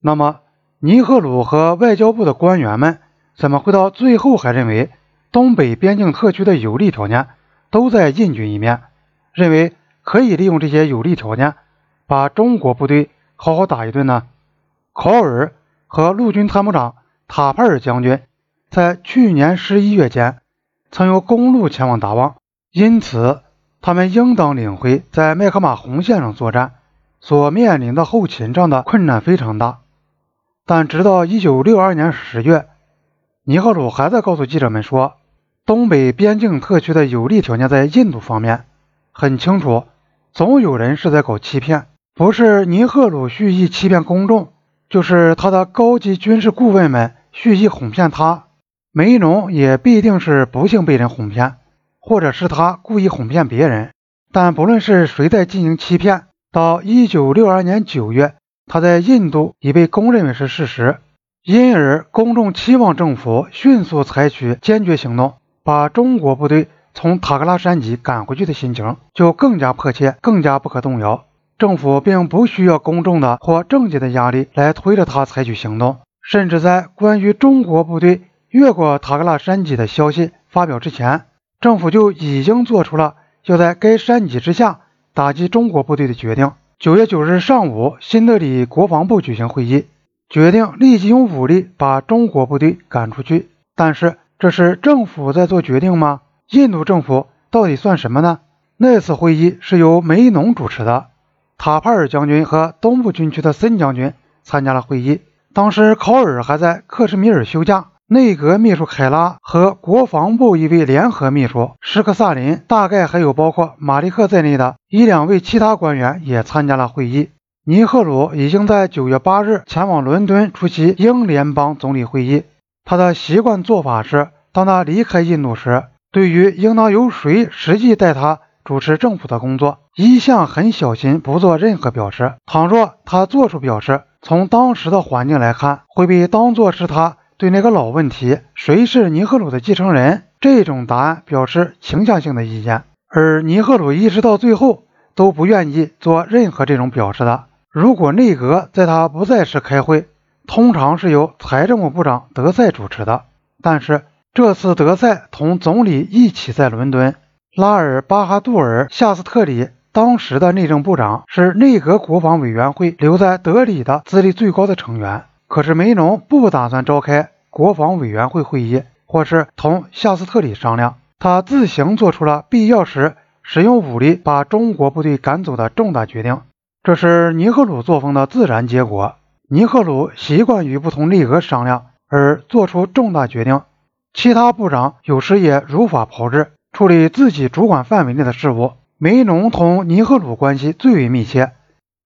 那么，尼赫鲁和外交部的官员们怎么会到最后还认为东北边境特区的有利条件都在印军一面，认为可以利用这些有利条件把中国部队好好打一顿呢？考尔和陆军参谋长塔帕尔将军在去年十一月间曾有公路前往达旺，因此他们应当领会在麦克马洪线上作战所面临的后勤上的困难非常大。但直到一九六二年十月，尼赫鲁还在告诉记者们说，东北边境特区的有利条件在印度方面。很清楚，总有人是在搞欺骗，不是尼赫鲁蓄意欺骗公众，就是他的高级军事顾问们蓄意哄骗他。梅农也必定是不幸被人哄骗，或者是他故意哄骗别人。但不论是谁在进行欺骗，到一九六二年九月。他在印度已被公认为是事实，因而公众期望政府迅速采取坚决行动，把中国部队从塔克拉山脊赶回去的心情就更加迫切，更加不可动摇。政府并不需要公众的或政界的压力来推着他采取行动，甚至在关于中国部队越过塔克拉山脊的消息发表之前，政府就已经做出了要在该山脊之下打击中国部队的决定。九月九日上午，新德里国防部举行会议，决定立即用武力把中国部队赶出去。但是，这是政府在做决定吗？印度政府到底算什么呢？那次会议是由梅农主持的，塔帕尔将军和东部军区的森将军参加了会议。当时，考尔还在克什米尔休假。内阁秘书凯拉和国防部一位联合秘书施克萨林，大概还有包括马利克在内的一两位其他官员也参加了会议。尼赫鲁已经在九月八日前往伦敦出席英联邦总理会议。他的习惯做法是，当他离开印度时，对于应当由谁实际代他主持政府的工作，一向很小心，不做任何表示。倘若他做出表示，从当时的环境来看，会被当作是他。对那个老问题，谁是尼赫鲁的继承人？这种答案表示倾向性的意见，而尼赫鲁一直到最后都不愿意做任何这种表示的。如果内阁在他不在时开会，通常是由财政部部长德赛主持的。但是这次德赛同总理一起在伦敦，拉尔巴哈杜尔夏斯特里当时的内政部长是内阁国防委员会留在德里的资历最高的成员。可是梅农不打算召开国防委员会会议，或是同夏斯特里商量，他自行做出了必要时使用武力把中国部队赶走的重大决定。这是尼赫鲁作风的自然结果。尼赫鲁习惯于不同内阁商量而做出重大决定，其他部长有时也如法炮制处理自己主管范围内的事务。梅农同尼赫鲁关系最为密切，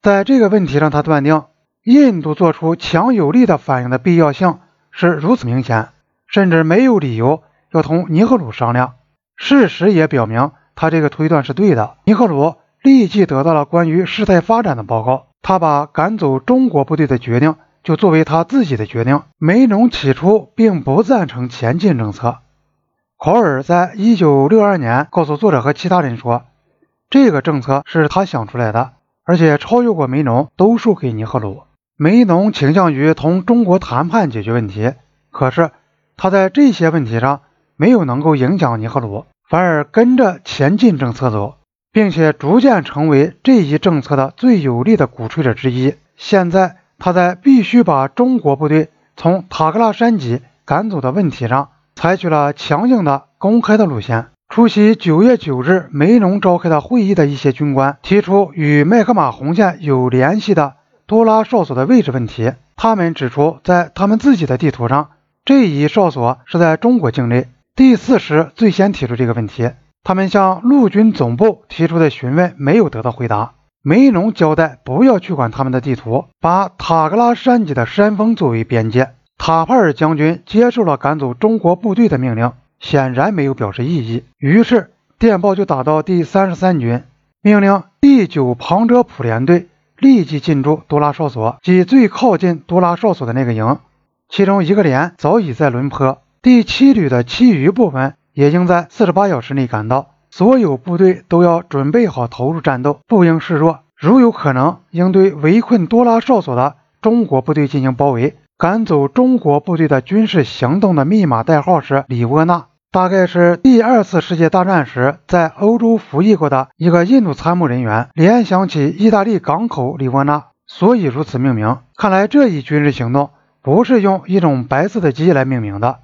在这个问题上，他断定。印度做出强有力的反应的必要性是如此明显，甚至没有理由要同尼赫鲁商量。事实也表明，他这个推断是对的。尼赫鲁立即得到了关于事态发展的报告，他把赶走中国部队的决定就作为他自己的决定。梅农起初并不赞成前进政策。考尔在一九六二年告诉作者和其他人说，这个政策是他想出来的，而且超越过梅农，都输给尼赫鲁。梅农倾向于同中国谈判解决问题，可是他在这些问题上没有能够影响尼赫鲁，反而跟着前进政策走，并且逐渐成为这一政策的最有力的鼓吹者之一。现在他在必须把中国部队从塔克拉山脊赶走的问题上，采取了强硬的、公开的路线。出席九月九日梅农召开的会议的一些军官提出与麦克马洪线有联系的。多拉哨所的位置问题，他们指出，在他们自己的地图上，这一哨所是在中国境内。第四师最先提出这个问题，他们向陆军总部提出的询问没有得到回答。梅农交代不要去管他们的地图，把塔格拉山脊的山峰作为边界。塔帕尔将军接受了赶走中国部队的命令，显然没有表示异议。于是电报就打到第三十三军，命令第九庞遮普联队。立即进驻多拉哨所，即最靠近多拉哨所的那个营。其中一个连早已在轮坡，第七旅的其余部分也应在四十八小时内赶到。所有部队都要准备好投入战斗，不应示弱。如有可能，应对围困多拉哨所的中国部队进行包围，赶走中国部队的军事行动的密码代号是里沃纳。大概是第二次世界大战时在欧洲服役过的一个印度参谋人员联想起意大利港口里沃纳，所以如此命名。看来这一军事行动不是用一种白色的鸡来命名的。